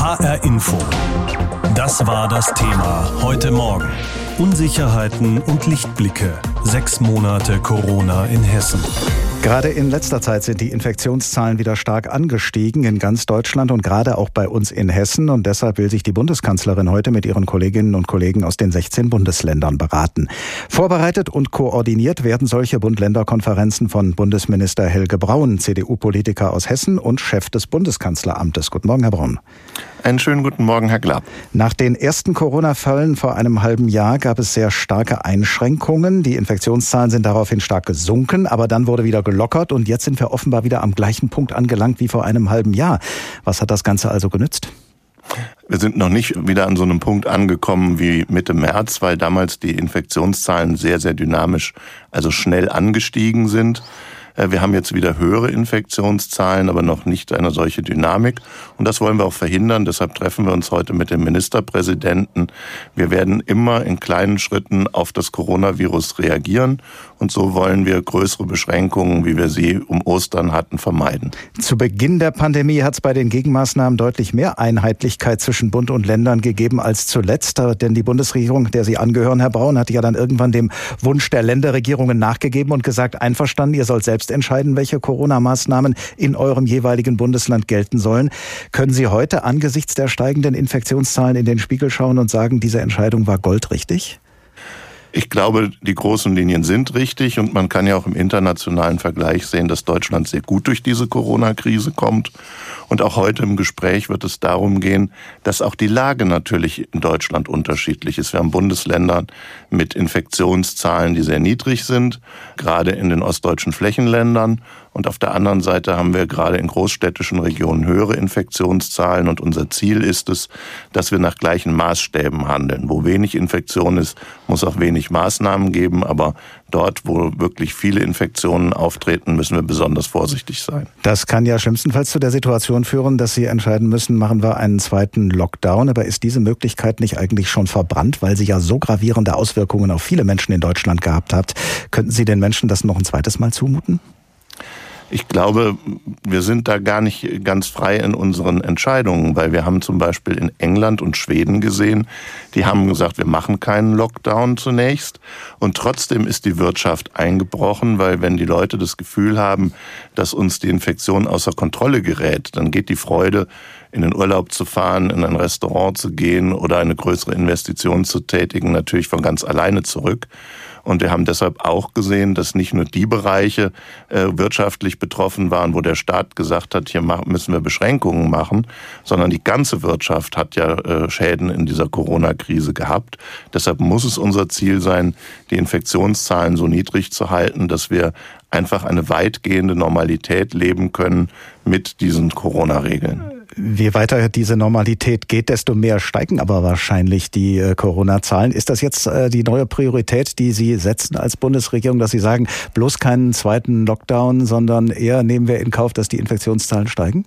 HR Info. Das war das Thema heute Morgen. Unsicherheiten und Lichtblicke. Sechs Monate Corona in Hessen. Gerade in letzter Zeit sind die Infektionszahlen wieder stark angestiegen in ganz Deutschland und gerade auch bei uns in Hessen. Und deshalb will sich die Bundeskanzlerin heute mit ihren Kolleginnen und Kollegen aus den 16 Bundesländern beraten. Vorbereitet und koordiniert werden solche Bund-Länder-Konferenzen von Bundesminister Helge Braun, CDU-Politiker aus Hessen und Chef des Bundeskanzleramtes. Guten Morgen, Herr Braun. Einen schönen guten Morgen, Herr Glapp. Nach den ersten Corona-Fällen vor einem halben Jahr gab es sehr starke Einschränkungen. Die Infektionszahlen sind daraufhin stark gesunken, aber dann wurde wieder gelockert und jetzt sind wir offenbar wieder am gleichen Punkt angelangt wie vor einem halben Jahr. Was hat das Ganze also genützt? Wir sind noch nicht wieder an so einem Punkt angekommen wie Mitte März, weil damals die Infektionszahlen sehr, sehr dynamisch, also schnell angestiegen sind. Äh, wir haben jetzt wieder höhere Infektionszahlen, aber noch nicht eine solche Dynamik. Und das wollen wir auch verhindern. Deshalb treffen wir uns heute mit dem Ministerpräsidenten. Wir werden immer in kleinen Schritten auf das Coronavirus reagieren. Und so wollen wir größere Beschränkungen, wie wir sie um Ostern hatten, vermeiden. Zu Beginn der Pandemie hat es bei den Gegenmaßnahmen deutlich mehr Einheitlichkeit zwischen Bund und Ländern gegeben als zuletzt. Denn die Bundesregierung, der Sie angehören, Herr Braun, hat ja dann irgendwann dem Wunsch der Länderregierungen nachgegeben und gesagt, einverstanden, ihr sollt selbst entscheiden, welche Corona-Maßnahmen in eurem jeweiligen Bundesland gelten sollen. Können Sie heute angesichts der steigenden Infektionszahlen in den Spiegel schauen und sagen, diese Entscheidung war goldrichtig? Ich glaube, die großen Linien sind richtig und man kann ja auch im internationalen Vergleich sehen, dass Deutschland sehr gut durch diese Corona-Krise kommt. Und auch heute im Gespräch wird es darum gehen, dass auch die Lage natürlich in Deutschland unterschiedlich ist. Wir haben Bundesländer mit Infektionszahlen, die sehr niedrig sind, gerade in den ostdeutschen Flächenländern. Und auf der anderen Seite haben wir gerade in großstädtischen Regionen höhere Infektionszahlen. Und unser Ziel ist es, dass wir nach gleichen Maßstäben handeln. Wo wenig Infektion ist, muss auch wenig Maßnahmen geben. Aber dort, wo wirklich viele Infektionen auftreten, müssen wir besonders vorsichtig sein. Das kann ja schlimmstenfalls zu der Situation führen, dass Sie entscheiden müssen, machen wir einen zweiten Lockdown. Aber ist diese Möglichkeit nicht eigentlich schon verbrannt, weil sie ja so gravierende Auswirkungen auf viele Menschen in Deutschland gehabt hat? Könnten Sie den Menschen das noch ein zweites Mal zumuten? Ich glaube, wir sind da gar nicht ganz frei in unseren Entscheidungen, weil wir haben zum Beispiel in England und Schweden gesehen, die haben gesagt, wir machen keinen Lockdown zunächst und trotzdem ist die Wirtschaft eingebrochen, weil wenn die Leute das Gefühl haben, dass uns die Infektion außer Kontrolle gerät, dann geht die Freude, in den Urlaub zu fahren, in ein Restaurant zu gehen oder eine größere Investition zu tätigen, natürlich von ganz alleine zurück. Und wir haben deshalb auch gesehen, dass nicht nur die Bereiche äh, wirtschaftlich betroffen waren, wo der Staat gesagt hat, hier müssen wir Beschränkungen machen, sondern die ganze Wirtschaft hat ja äh, Schäden in dieser Corona-Krise gehabt. Deshalb muss es unser Ziel sein, die Infektionszahlen so niedrig zu halten, dass wir einfach eine weitgehende Normalität leben können mit diesen Corona-Regeln je weiter diese Normalität geht, desto mehr steigen aber wahrscheinlich die äh, Corona-Zahlen. Ist das jetzt äh, die neue Priorität, die Sie setzen als Bundesregierung, dass Sie sagen, bloß keinen zweiten Lockdown, sondern eher nehmen wir in Kauf, dass die Infektionszahlen steigen?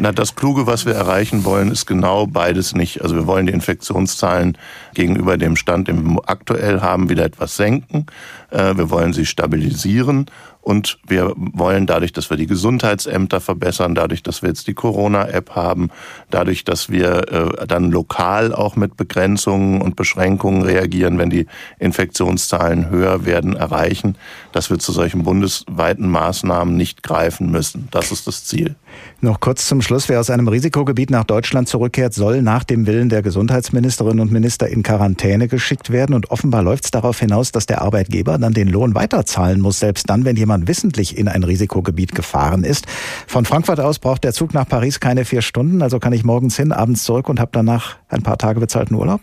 Na, das Kluge, was wir erreichen wollen, ist genau beides nicht. Also wir wollen die Infektionszahlen gegenüber dem Stand, den wir aktuell haben, wieder etwas senken. Äh, wir wollen sie stabilisieren und wir wollen dadurch, dass wir die Gesundheitsämter verbessern, dadurch, dass wir jetzt die Corona-App haben, dadurch, dass wir äh, dann lokal auch mit Begrenzungen und Beschränkungen reagieren, wenn die Infektionszahlen höher werden, erreichen, dass wir zu solchen bundesweiten Maßnahmen nicht greifen müssen. Das ist das Ziel. Noch kurz zum Schluss. Wer aus einem Risikogebiet nach Deutschland zurückkehrt, soll nach dem Willen der Gesundheitsministerinnen und Minister in Quarantäne geschickt werden. Und offenbar läuft es darauf hinaus, dass der Arbeitgeber dann den Lohn weiterzahlen muss, selbst dann, wenn jemand wissentlich in ein Risikogebiet gefahren ist. Von Frankfurt aus braucht der Zug nach Paris keine vier Stunden. Also kann ich morgens hin, abends zurück und habe danach ein paar Tage bezahlten Urlaub?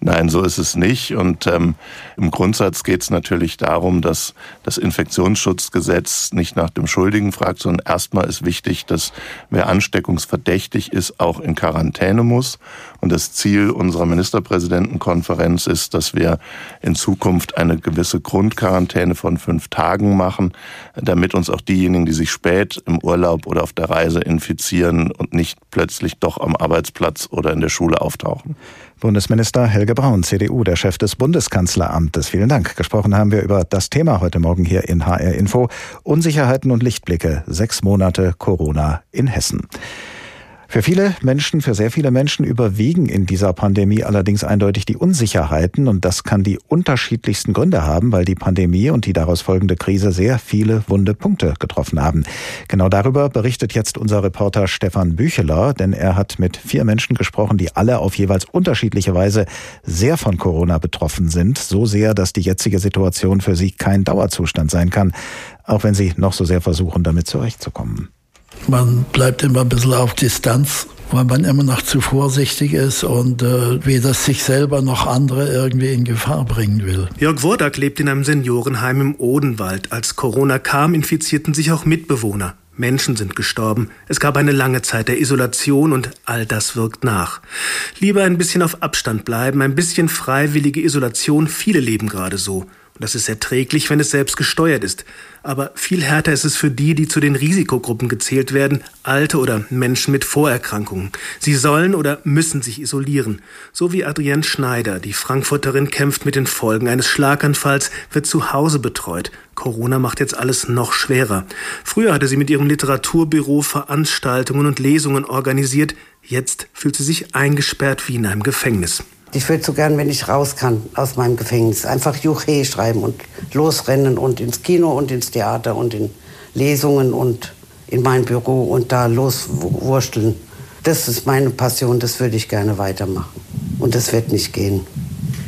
Nein, so ist es nicht. Und ähm, im Grundsatz geht es natürlich darum, dass das Infektionsschutzgesetz nicht nach dem Schuldigen fragt, sondern erstmal ist wichtig, dass wer ansteckungsverdächtig ist, auch in Quarantäne muss. Und das Ziel unserer Ministerpräsidentenkonferenz ist, dass wir in Zukunft eine gewisse Grundquarantäne von fünf Tagen machen, damit uns auch diejenigen, die sich spät im Urlaub oder auf der Reise infizieren und nicht plötzlich doch am Arbeitsplatz oder in der Schule auftauchen. Bundesminister Helge Braun, CDU, der Chef des Bundeskanzleramtes. Vielen Dank. Gesprochen haben wir über das Thema heute Morgen hier in HR Info. Unsicherheiten und Lichtblicke. Sechs Monate Corona in Hessen. Für viele Menschen, für sehr viele Menschen überwiegen in dieser Pandemie allerdings eindeutig die Unsicherheiten und das kann die unterschiedlichsten Gründe haben, weil die Pandemie und die daraus folgende Krise sehr viele wunde Punkte getroffen haben. Genau darüber berichtet jetzt unser Reporter Stefan Bücheler, denn er hat mit vier Menschen gesprochen, die alle auf jeweils unterschiedliche Weise sehr von Corona betroffen sind, so sehr, dass die jetzige Situation für sie kein Dauerzustand sein kann, auch wenn sie noch so sehr versuchen, damit zurechtzukommen. Man bleibt immer ein bisschen auf Distanz, weil man immer noch zu vorsichtig ist und äh, weder sich selber noch andere irgendwie in Gefahr bringen will. Jörg Wordak lebt in einem Seniorenheim im Odenwald. Als Corona kam, infizierten sich auch Mitbewohner. Menschen sind gestorben. Es gab eine lange Zeit der Isolation und all das wirkt nach. Lieber ein bisschen auf Abstand bleiben, ein bisschen freiwillige Isolation. Viele leben gerade so. Und das ist erträglich, wenn es selbst gesteuert ist. Aber viel härter ist es für die, die zu den Risikogruppen gezählt werden, Alte oder Menschen mit Vorerkrankungen. Sie sollen oder müssen sich isolieren. So wie Adrienne Schneider, die Frankfurterin kämpft mit den Folgen eines Schlaganfalls, wird zu Hause betreut. Corona macht jetzt alles noch schwerer. Früher hatte sie mit ihrem Literaturbüro Veranstaltungen und Lesungen organisiert. Jetzt fühlt sie sich eingesperrt wie in einem Gefängnis. Ich würde so gern, wenn ich raus kann aus meinem Gefängnis, einfach Juche schreiben und losrennen und ins Kino und ins Theater und in Lesungen und in mein Büro und da loswursteln. Das ist meine Passion, das würde ich gerne weitermachen. Und das wird nicht gehen.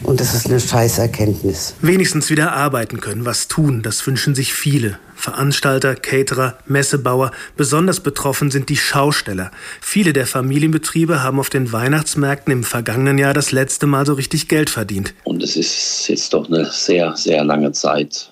Und das ist eine Scheißerkenntnis. Wenigstens wieder arbeiten können, was tun, das wünschen sich viele. Veranstalter, Caterer, Messebauer. Besonders betroffen sind die Schausteller. Viele der Familienbetriebe haben auf den Weihnachtsmärkten im vergangenen Jahr das letzte Mal so richtig Geld verdient. Und es ist jetzt doch eine sehr, sehr lange Zeit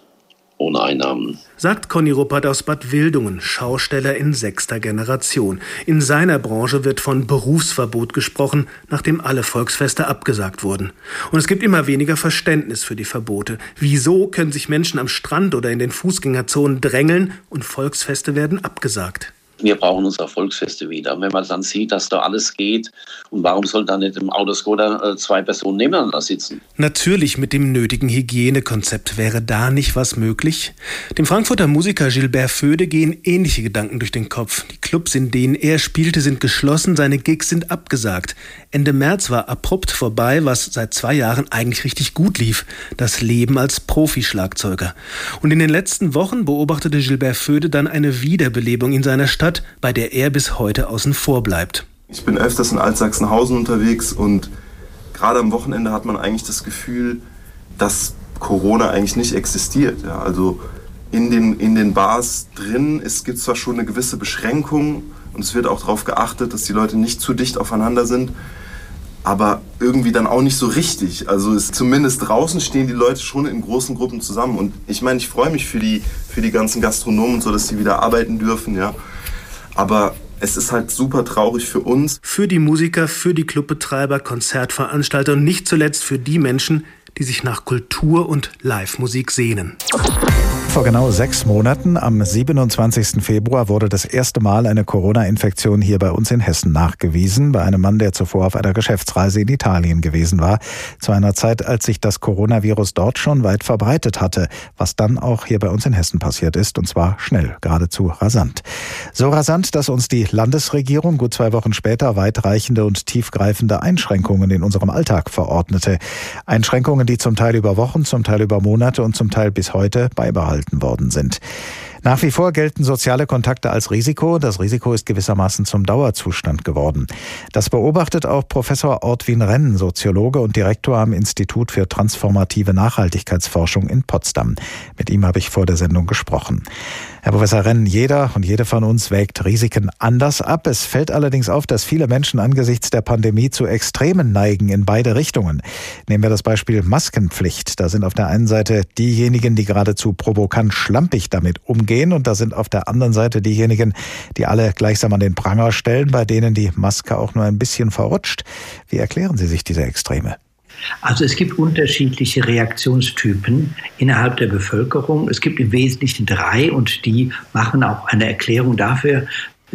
ohne Einnahmen. Sagt Conny Ruppert aus Bad Wildungen, Schausteller in sechster Generation. In seiner Branche wird von Berufsverbot gesprochen, nachdem alle Volksfeste abgesagt wurden. Und es gibt immer weniger Verständnis für die Verbote. Wieso können sich Menschen am Strand oder in den Fußgängerzonen drängeln und Volksfeste werden abgesagt? Wir brauchen unsere Volksfeste wieder. wenn man dann sieht, dass da alles geht, und warum soll da nicht im Autoscoter äh, zwei Personen nebeneinander sitzen? Natürlich mit dem nötigen Hygienekonzept wäre da nicht was möglich. Dem Frankfurter Musiker Gilbert Föde gehen ähnliche Gedanken durch den Kopf. Die Clubs, in denen er spielte, sind geschlossen, seine Gigs sind abgesagt. Ende März war abrupt vorbei, was seit zwei Jahren eigentlich richtig gut lief. Das Leben als Profischlagzeuger. Und in den letzten Wochen beobachtete Gilbert Föde dann eine Wiederbelebung in seiner Stadt Stadt, bei der er bis heute außen vor bleibt. Ich bin öfters in Altsachsenhausen unterwegs und gerade am Wochenende hat man eigentlich das Gefühl, dass Corona eigentlich nicht existiert. Ja, also in den, in den Bars drin gibt es zwar schon eine gewisse Beschränkung und es wird auch darauf geachtet, dass die Leute nicht zu dicht aufeinander sind, aber irgendwie dann auch nicht so richtig. Also es, zumindest draußen stehen die Leute schon in großen Gruppen zusammen und ich meine, ich freue mich für die, für die ganzen Gastronomen und so, dass sie wieder arbeiten dürfen, ja. Aber es ist halt super traurig für uns. Für die Musiker, für die Clubbetreiber, Konzertveranstalter und nicht zuletzt für die Menschen, die sich nach Kultur und Live-Musik sehnen. Vor genau sechs Monaten, am 27. Februar, wurde das erste Mal eine Corona-Infektion hier bei uns in Hessen nachgewiesen, bei einem Mann, der zuvor auf einer Geschäftsreise in Italien gewesen war, zu einer Zeit, als sich das Coronavirus dort schon weit verbreitet hatte, was dann auch hier bei uns in Hessen passiert ist, und zwar schnell, geradezu rasant. So rasant, dass uns die Landesregierung gut zwei Wochen später weitreichende und tiefgreifende Einschränkungen in unserem Alltag verordnete. Einschränkungen, die zum Teil über Wochen, zum Teil über Monate und zum Teil bis heute beibehalten gehalten worden sind. Nach wie vor gelten soziale Kontakte als Risiko. Das Risiko ist gewissermaßen zum Dauerzustand geworden. Das beobachtet auch Professor Ortwin Renn, Soziologe und Direktor am Institut für transformative Nachhaltigkeitsforschung in Potsdam. Mit ihm habe ich vor der Sendung gesprochen. Herr Professor Renn, jeder und jede von uns wägt Risiken anders ab. Es fällt allerdings auf, dass viele Menschen angesichts der Pandemie zu Extremen neigen in beide Richtungen. Nehmen wir das Beispiel Maskenpflicht. Da sind auf der einen Seite diejenigen, die geradezu provokant schlampig damit umgehen und da sind auf der anderen Seite diejenigen, die alle gleichsam an den Pranger stellen, bei denen die Maske auch nur ein bisschen verrutscht. Wie erklären Sie sich diese Extreme? Also es gibt unterschiedliche Reaktionstypen innerhalb der Bevölkerung. Es gibt im Wesentlichen drei und die machen auch eine Erklärung dafür,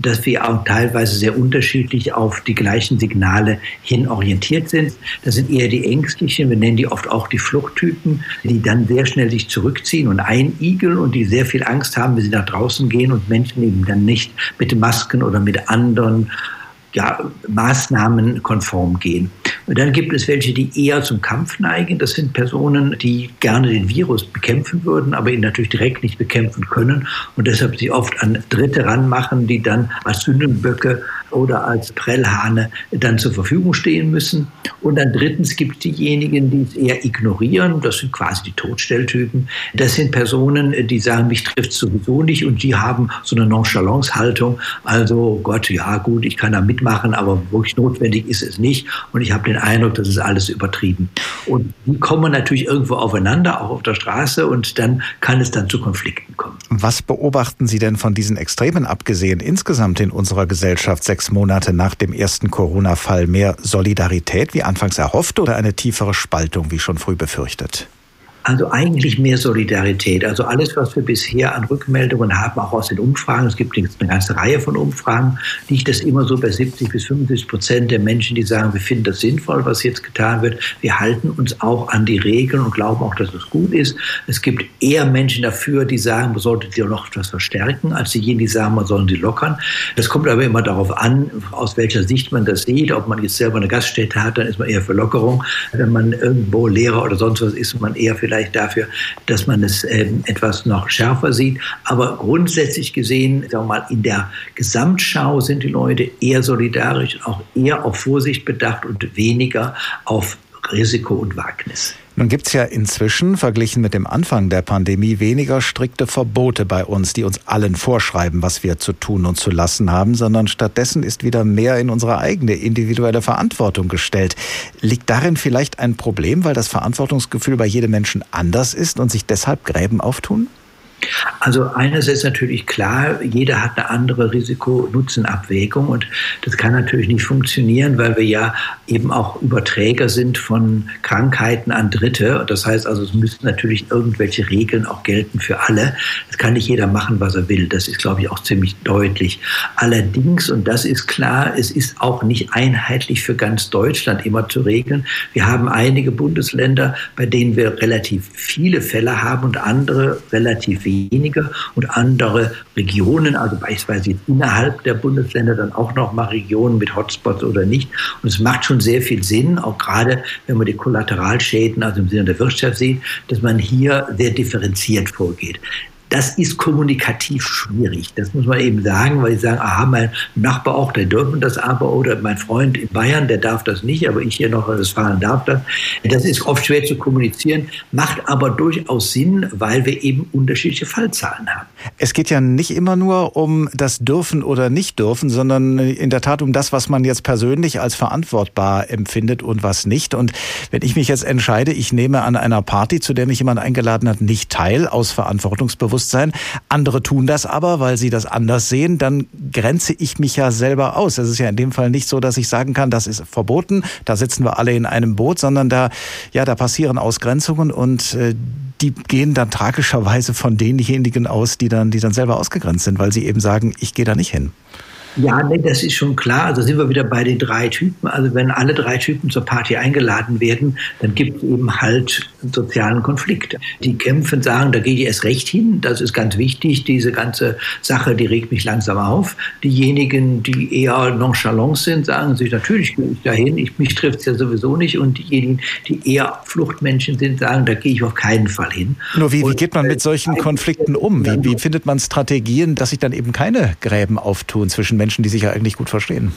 dass wir auch teilweise sehr unterschiedlich auf die gleichen Signale hin orientiert sind. Das sind eher die Ängstlichen, wir nennen die oft auch die Fluchttypen, die dann sehr schnell sich zurückziehen und einigeln und die sehr viel Angst haben, wenn sie nach draußen gehen und Menschen eben dann nicht mit Masken oder mit anderen ja, Maßnahmen konform gehen. Und dann gibt es welche, die eher zum Kampf neigen. Das sind Personen, die gerne den Virus bekämpfen würden, aber ihn natürlich direkt nicht bekämpfen können und deshalb sich oft an Dritte ranmachen, die dann als Sündenböcke oder als Prellhahne dann zur Verfügung stehen müssen. Und dann drittens gibt es diejenigen, die es eher ignorieren. Das sind quasi die Todstelltypen. Das sind Personen, die sagen, mich trifft sowieso nicht und die haben so eine Nonchalance-Haltung. Also Gott, ja gut, ich kann da mitmachen, aber wirklich notwendig ist es nicht. Und ich habe den Eindruck, das ist alles übertrieben. Und die kommen natürlich irgendwo aufeinander, auch auf der Straße, und dann kann es dann zu Konflikten kommen. Was beobachten Sie denn von diesen Extremen abgesehen insgesamt in unserer Gesellschaft sechs Monate nach dem ersten Corona-Fall? Mehr Solidarität wie anfangs erhofft oder eine tiefere Spaltung wie schon früh befürchtet? Also eigentlich mehr Solidarität. Also alles, was wir bisher an Rückmeldungen haben, auch aus den Umfragen, es gibt eine ganze Reihe von Umfragen, liegt das immer so bei 70 bis 75 Prozent der Menschen, die sagen, wir finden das sinnvoll, was jetzt getan wird. Wir halten uns auch an die Regeln und glauben auch, dass es gut ist. Es gibt eher Menschen dafür, die sagen, man sollte sie noch etwas verstärken, als diejenigen, die sagen, man soll sie lockern. Das kommt aber immer darauf an, aus welcher Sicht man das sieht. Ob man jetzt selber eine Gaststätte hat, dann ist man eher für Lockerung. Wenn man irgendwo Lehrer oder sonst was ist, man eher vielleicht vielleicht dafür, dass man es ähm, etwas noch schärfer sieht. Aber grundsätzlich gesehen, sagen wir mal, in der Gesamtschau sind die Leute eher solidarisch, auch eher auf Vorsicht bedacht und weniger auf Risiko und Wagnis. Nun gibt es ja inzwischen, verglichen mit dem Anfang der Pandemie, weniger strikte Verbote bei uns, die uns allen vorschreiben, was wir zu tun und zu lassen haben, sondern stattdessen ist wieder mehr in unsere eigene individuelle Verantwortung gestellt. Liegt darin vielleicht ein Problem, weil das Verantwortungsgefühl bei jedem Menschen anders ist und sich deshalb Gräben auftun? Also eines ist natürlich klar, jeder hat eine andere Risiko-Nutzen-Abwägung und das kann natürlich nicht funktionieren, weil wir ja eben auch Überträger sind von Krankheiten an Dritte. Das heißt also, es müssen natürlich irgendwelche Regeln auch gelten für alle. Das kann nicht jeder machen, was er will. Das ist, glaube ich, auch ziemlich deutlich. Allerdings, und das ist klar, es ist auch nicht einheitlich für ganz Deutschland immer zu regeln. Wir haben einige Bundesländer, bei denen wir relativ viele Fälle haben und andere relativ weniger und andere Regionen, also beispielsweise innerhalb der Bundesländer dann auch noch mal Regionen mit Hotspots oder nicht. Und es macht schon sehr viel Sinn, auch gerade wenn man die Kollateralschäden, also im Sinne der Wirtschaft sieht, dass man hier sehr differenziert vorgeht. Das ist kommunikativ schwierig. Das muss man eben sagen, weil sie sagen, aha, mein Nachbar auch, der dürfen das aber, oder mein Freund in Bayern, der darf das nicht, aber ich hier noch in Westfalen darf das. Das ist oft schwer zu kommunizieren, macht aber durchaus Sinn, weil wir eben unterschiedliche Fallzahlen haben. Es geht ja nicht immer nur um das Dürfen oder nicht dürfen, sondern in der Tat um das, was man jetzt persönlich als verantwortbar empfindet und was nicht. Und wenn ich mich jetzt entscheide, ich nehme an einer Party, zu der mich jemand eingeladen hat, nicht teil, aus Verantwortungsbewusstsein, Selbstbewusstsein. Andere tun das aber, weil sie das anders sehen. Dann grenze ich mich ja selber aus. Es ist ja in dem Fall nicht so, dass ich sagen kann, das ist verboten, da sitzen wir alle in einem Boot, sondern da, ja, da passieren Ausgrenzungen und äh, die gehen dann tragischerweise von denjenigen aus, die dann, die dann selber ausgegrenzt sind, weil sie eben sagen, ich gehe da nicht hin. Ja, nee, das ist schon klar. Also sind wir wieder bei den drei Typen. Also wenn alle drei Typen zur Party eingeladen werden, dann gibt es eben halt sozialen Konflikt. Die kämpfen, sagen, da gehe ich erst recht hin. Das ist ganz wichtig. Diese ganze Sache, die regt mich langsam auf. Diejenigen, die eher nonchalant sind, sagen sich, natürlich gehe ich dahin. Ich, mich trifft es ja sowieso nicht. Und diejenigen, die eher Fluchtmenschen sind, sagen, da gehe ich auf keinen Fall hin. Nur wie, wie geht man mit solchen Konflikten um? Wie, wie findet man Strategien, dass sich dann eben keine Gräben auftun zwischen Menschen, die sich ja eigentlich gut verstehen.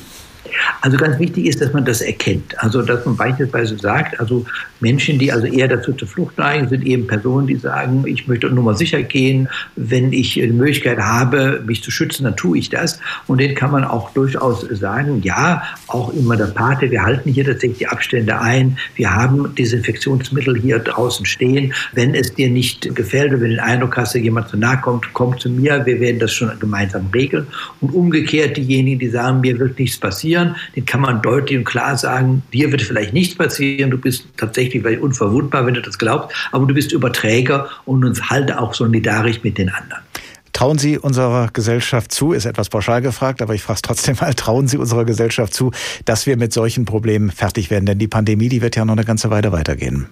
Also ganz wichtig ist, dass man das erkennt. Also dass man beispielsweise sagt, also Menschen, die also eher dazu zur Flucht neigen, sind eben Personen, die sagen, ich möchte nur mal sicher gehen, wenn ich die Möglichkeit habe, mich zu schützen, dann tue ich das. Und denen kann man auch durchaus sagen, ja, auch immer der Pate, wir halten hier tatsächlich die Abstände ein, wir haben Desinfektionsmittel hier draußen stehen. Wenn es dir nicht gefällt oder wenn du den Eindruck hast, dass jemand zu nahe kommt, komm zu mir, wir werden das schon gemeinsam regeln. Und umgekehrt diejenigen, die sagen, mir wird nichts passieren, den kann man deutlich und klar sagen, dir wird vielleicht nichts passieren, du bist tatsächlich unverwundbar, wenn du das glaubst, aber du bist Überträger und uns halte auch solidarisch mit den anderen. Trauen Sie unserer Gesellschaft zu, ist etwas pauschal gefragt, aber ich frage es trotzdem mal, trauen Sie unserer Gesellschaft zu, dass wir mit solchen Problemen fertig werden? Denn die Pandemie, die wird ja noch eine ganze Weile weitergehen.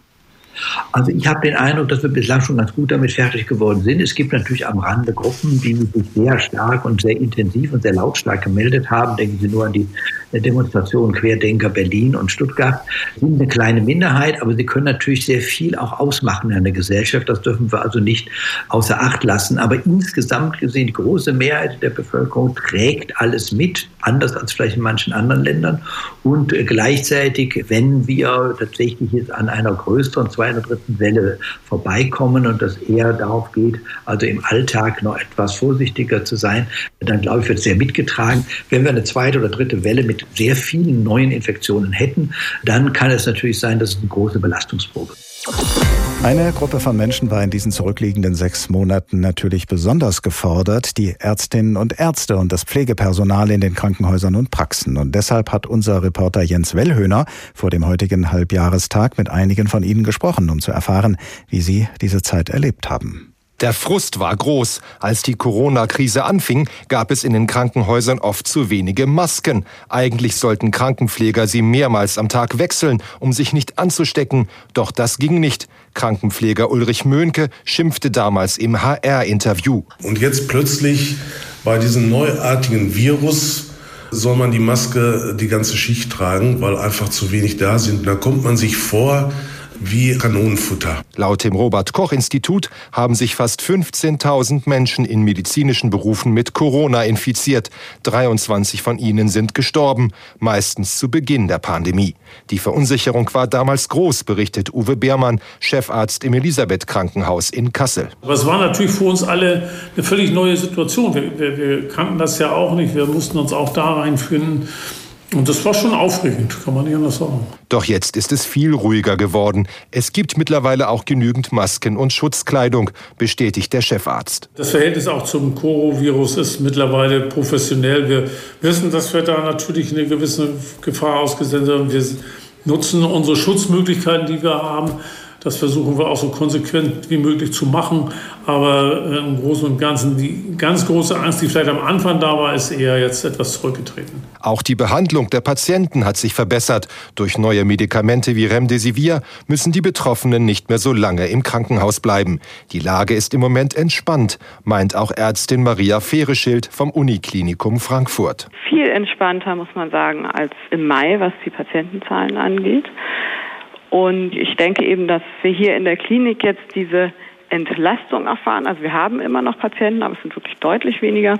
Also ich habe den Eindruck, dass wir bislang schon ganz gut damit fertig geworden sind. Es gibt natürlich am Rande Gruppen, die sich sehr stark und sehr intensiv und sehr lautstark gemeldet haben. Denken Sie nur an die Demonstrationen Querdenker Berlin und Stuttgart sind eine kleine Minderheit, aber sie können natürlich sehr viel auch ausmachen in der Gesellschaft. Das dürfen wir also nicht außer Acht lassen. Aber insgesamt gesehen, die große Mehrheit der Bevölkerung trägt alles mit, anders als vielleicht in manchen anderen Ländern. Und gleichzeitig, wenn wir tatsächlich jetzt an einer größeren zweiten oder dritten Welle vorbeikommen und das eher darauf geht, also im Alltag noch etwas vorsichtiger zu sein, dann glaube ich, wird sehr mitgetragen. Wenn wir eine zweite oder dritte Welle mit sehr vielen neuen Infektionen hätten, dann kann es natürlich sein, dass es eine große Belastungsprobe eine Gruppe von Menschen war in diesen zurückliegenden sechs Monaten natürlich besonders gefordert, die Ärztinnen und Ärzte und das Pflegepersonal in den Krankenhäusern und Praxen. Und deshalb hat unser Reporter Jens Wellhöhner vor dem heutigen Halbjahrestag mit einigen von ihnen gesprochen, um zu erfahren, wie sie diese Zeit erlebt haben. Der Frust war groß. Als die Corona-Krise anfing, gab es in den Krankenhäusern oft zu wenige Masken. Eigentlich sollten Krankenpfleger sie mehrmals am Tag wechseln, um sich nicht anzustecken. Doch das ging nicht. Krankenpfleger Ulrich Möhnke schimpfte damals im HR-Interview. Und jetzt plötzlich bei diesem neuartigen Virus soll man die Maske die ganze Schicht tragen, weil einfach zu wenig da sind. Da kommt man sich vor, wie Kanonenfutter. Laut dem Robert Koch Institut haben sich fast 15.000 Menschen in medizinischen Berufen mit Corona infiziert. 23 von ihnen sind gestorben, meistens zu Beginn der Pandemie. Die Verunsicherung war damals groß, berichtet Uwe Beermann, Chefarzt im Elisabeth Krankenhaus in Kassel. Aber es war natürlich für uns alle eine völlig neue Situation. Wir, wir, wir kannten das ja auch nicht. Wir mussten uns auch da reinfinden. Und das war schon aufregend, kann man nicht anders sagen. Doch jetzt ist es viel ruhiger geworden. Es gibt mittlerweile auch genügend Masken und Schutzkleidung, bestätigt der Chefarzt. Das Verhältnis auch zum Corovirus ist mittlerweile professionell. Wir wissen, dass wir da natürlich eine gewisse Gefahr ausgesetzt sind. Wir nutzen unsere Schutzmöglichkeiten, die wir haben. Das versuchen wir auch so konsequent wie möglich zu machen. Aber äh, im Großen und Ganzen, die ganz große Angst, die vielleicht am Anfang da war, ist eher jetzt etwas zurückgetreten. Auch die Behandlung der Patienten hat sich verbessert. Durch neue Medikamente wie Remdesivir müssen die Betroffenen nicht mehr so lange im Krankenhaus bleiben. Die Lage ist im Moment entspannt, meint auch Ärztin Maria Fehreschild vom Uniklinikum Frankfurt. Viel entspannter, muss man sagen, als im Mai, was die Patientenzahlen angeht. Und ich denke eben, dass wir hier in der Klinik jetzt diese Entlastung erfahren. Also wir haben immer noch Patienten, aber es sind wirklich deutlich weniger.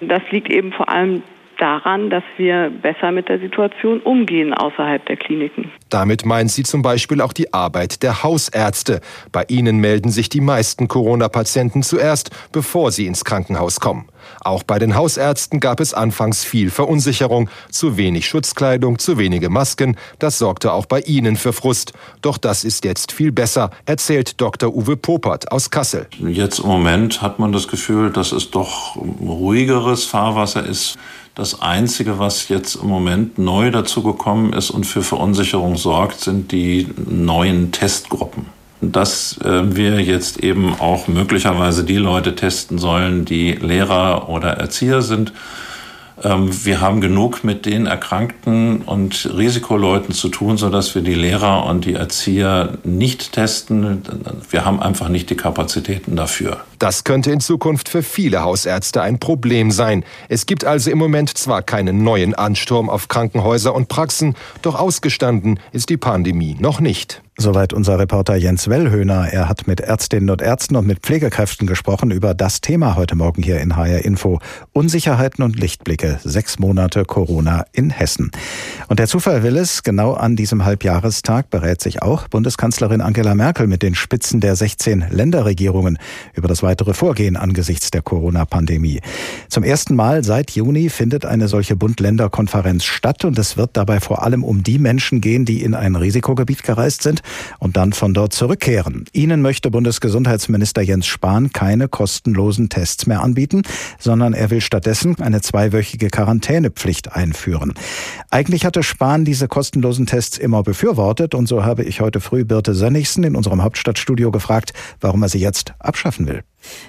Das liegt eben vor allem daran, dass wir besser mit der Situation umgehen außerhalb der Kliniken. Damit meint sie zum Beispiel auch die Arbeit der Hausärzte. Bei ihnen melden sich die meisten Corona-Patienten zuerst, bevor sie ins Krankenhaus kommen. Auch bei den Hausärzten gab es anfangs viel Verunsicherung, zu wenig Schutzkleidung, zu wenige Masken, das sorgte auch bei ihnen für Frust. Doch das ist jetzt viel besser, erzählt Dr. Uwe Popert aus Kassel. Jetzt im Moment hat man das Gefühl, dass es doch ruhigeres Fahrwasser ist. Das Einzige, was jetzt im Moment neu dazugekommen ist und für Verunsicherung sorgt, sind die neuen Testgruppen. Dass äh, wir jetzt eben auch möglicherweise die Leute testen sollen, die Lehrer oder Erzieher sind ähm, wir haben genug mit den Erkrankten und Risikoleuten zu tun, sodass wir die Lehrer und die Erzieher nicht testen. Wir haben einfach nicht die Kapazitäten dafür. Das könnte in Zukunft für viele Hausärzte ein Problem sein. Es gibt also im Moment zwar keinen neuen Ansturm auf Krankenhäuser und Praxen, doch ausgestanden ist die Pandemie noch nicht. Soweit unser Reporter Jens Wellhöhner. Er hat mit Ärztinnen und Ärzten und mit Pflegekräften gesprochen über das Thema heute Morgen hier in HR Info. Unsicherheiten und Lichtblicke. Sechs Monate Corona in Hessen. Und der Zufall will es, genau an diesem Halbjahrestag berät sich auch Bundeskanzlerin Angela Merkel mit den Spitzen der 16 Länderregierungen über das weitere Vorgehen angesichts der Corona-Pandemie. Zum ersten Mal seit Juni findet eine solche Bund-Länder-Konferenz statt und es wird dabei vor allem um die Menschen gehen, die in ein Risikogebiet gereist sind und dann von dort zurückkehren. Ihnen möchte Bundesgesundheitsminister Jens Spahn keine kostenlosen Tests mehr anbieten, sondern er will stattdessen eine zweiwöchige Quarantänepflicht einführen. Eigentlich hatte Spahn diese kostenlosen Tests immer befürwortet und so habe ich heute früh Birte Sönnigsen in unserem Hauptstadtstudio gefragt, warum er sie jetzt abschaffen will.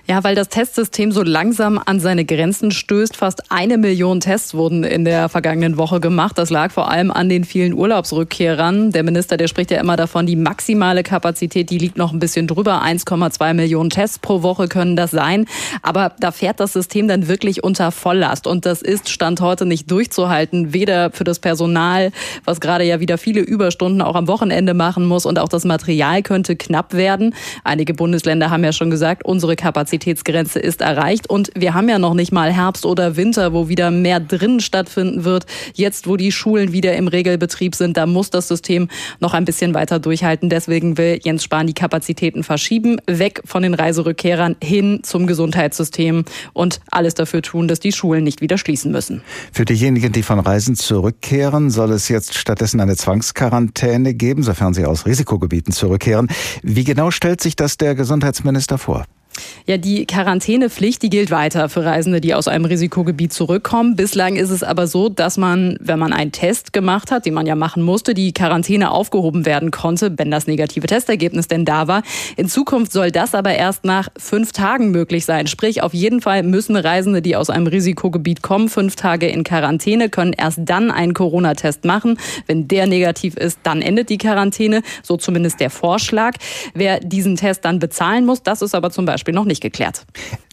Ja, weil das Testsystem so langsam an seine Grenzen stößt. Fast eine Million Tests wurden in der vergangenen Woche gemacht. Das lag vor allem an den vielen Urlaubsrückkehrern. Der Minister, der spricht ja immer davon, die maximale Kapazität, die liegt noch ein bisschen drüber. 1,2 Millionen Tests pro Woche können das sein. Aber da fährt das System dann wirklich unter Volllast. Und das ist Stand heute nicht durchzuhalten. Weder für das Personal, was gerade ja wieder viele Überstunden auch am Wochenende machen muss. Und auch das Material könnte knapp werden. Einige Bundesländer haben ja schon gesagt, unsere Kapazitätsgrenze ist erreicht. Und wir haben ja noch nicht mal Herbst oder Winter, wo wieder mehr drinnen stattfinden wird. Jetzt, wo die Schulen wieder im Regelbetrieb sind, da muss das System noch ein bisschen weiter durchhalten. Deswegen will Jens Spahn die Kapazitäten verschieben, weg von den Reiserückkehrern hin zum Gesundheitssystem und alles dafür tun, dass die Schulen nicht wieder schließen müssen. Für diejenigen, die von Reisen zurückkehren, soll es jetzt stattdessen eine Zwangsquarantäne geben, sofern sie aus Risikogebieten zurückkehren. Wie genau stellt sich das der Gesundheitsminister vor? Ja, die Quarantänepflicht, die gilt weiter für Reisende, die aus einem Risikogebiet zurückkommen. Bislang ist es aber so, dass man, wenn man einen Test gemacht hat, den man ja machen musste, die Quarantäne aufgehoben werden konnte, wenn das negative Testergebnis denn da war. In Zukunft soll das aber erst nach fünf Tagen möglich sein. Sprich, auf jeden Fall müssen Reisende, die aus einem Risikogebiet kommen, fünf Tage in Quarantäne, können erst dann einen Corona-Test machen. Wenn der negativ ist, dann endet die Quarantäne. So zumindest der Vorschlag. Wer diesen Test dann bezahlen muss, das ist aber zum Beispiel Beispiel noch nicht geklärt.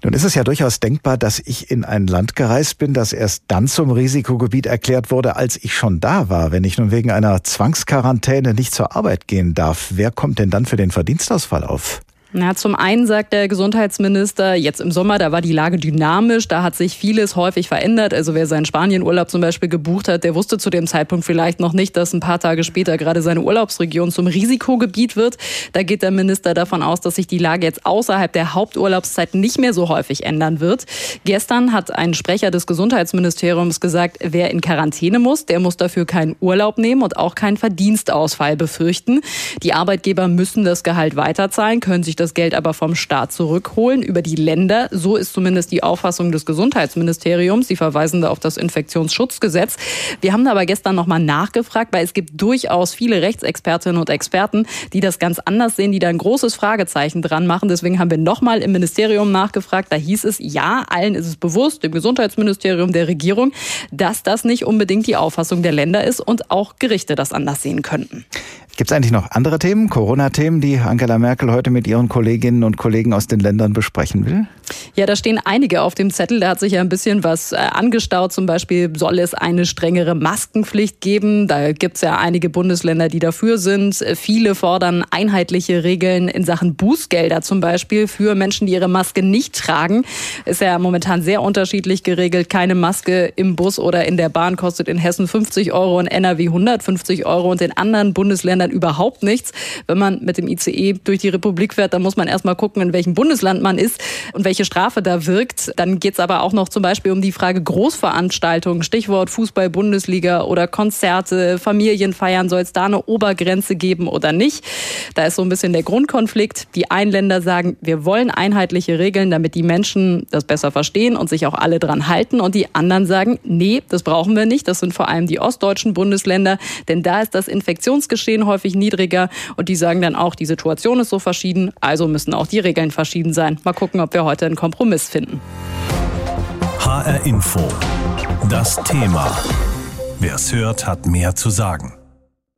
Nun ist es ja durchaus denkbar, dass ich in ein Land gereist bin, das erst dann zum Risikogebiet erklärt wurde, als ich schon da war. Wenn ich nun wegen einer Zwangsquarantäne nicht zur Arbeit gehen darf, wer kommt denn dann für den Verdienstausfall auf? Na, zum einen sagt der Gesundheitsminister, jetzt im Sommer, da war die Lage dynamisch, da hat sich vieles häufig verändert. Also wer seinen Spanienurlaub zum Beispiel gebucht hat, der wusste zu dem Zeitpunkt vielleicht noch nicht, dass ein paar Tage später gerade seine Urlaubsregion zum Risikogebiet wird. Da geht der Minister davon aus, dass sich die Lage jetzt außerhalb der Haupturlaubszeit nicht mehr so häufig ändern wird. Gestern hat ein Sprecher des Gesundheitsministeriums gesagt, wer in Quarantäne muss, der muss dafür keinen Urlaub nehmen und auch keinen Verdienstausfall befürchten. Die Arbeitgeber müssen das Gehalt weiterzahlen, können sich das Geld aber vom Staat zurückholen über die Länder. So ist zumindest die Auffassung des Gesundheitsministeriums. Sie verweisen da auf das Infektionsschutzgesetz. Wir haben aber gestern nochmal nachgefragt, weil es gibt durchaus viele Rechtsexpertinnen und Experten, die das ganz anders sehen, die da ein großes Fragezeichen dran machen. Deswegen haben wir nochmal im Ministerium nachgefragt. Da hieß es, ja, allen ist es bewusst, dem Gesundheitsministerium, der Regierung, dass das nicht unbedingt die Auffassung der Länder ist und auch Gerichte das anders sehen könnten. Gibt es eigentlich noch andere Themen, Corona-Themen, die Angela Merkel heute mit ihren Kolleginnen und Kollegen aus den Ländern besprechen will? Ja, da stehen einige auf dem Zettel. Da hat sich ja ein bisschen was äh, angestaut. Zum Beispiel soll es eine strengere Maskenpflicht geben. Da gibt es ja einige Bundesländer, die dafür sind. Viele fordern einheitliche Regeln in Sachen Bußgelder zum Beispiel für Menschen, die ihre Maske nicht tragen. Ist ja momentan sehr unterschiedlich geregelt. Keine Maske im Bus oder in der Bahn kostet in Hessen 50 Euro, in NRW 150 Euro und in anderen Bundesländern Bundesländern überhaupt nichts. Wenn man mit dem ICE durch die Republik fährt, dann muss man erstmal gucken, in welchem Bundesland man ist und welche Strafe da wirkt. Dann geht es aber auch noch zum Beispiel um die Frage Großveranstaltungen, Stichwort Fußball, Bundesliga oder Konzerte, Familienfeiern. Soll es da eine Obergrenze geben oder nicht? Da ist so ein bisschen der Grundkonflikt. Die einen Länder sagen, wir wollen einheitliche Regeln, damit die Menschen das besser verstehen und sich auch alle dran halten. Und die anderen sagen, nee, das brauchen wir nicht. Das sind vor allem die ostdeutschen Bundesländer, denn da ist das Infektionsgeschehen häufig niedriger und die sagen dann auch, die Situation ist so verschieden, also müssen auch die Regeln verschieden sein. Mal gucken, ob wir heute einen Kompromiss finden. HR Info. Das Thema. Wer es hört, hat mehr zu sagen.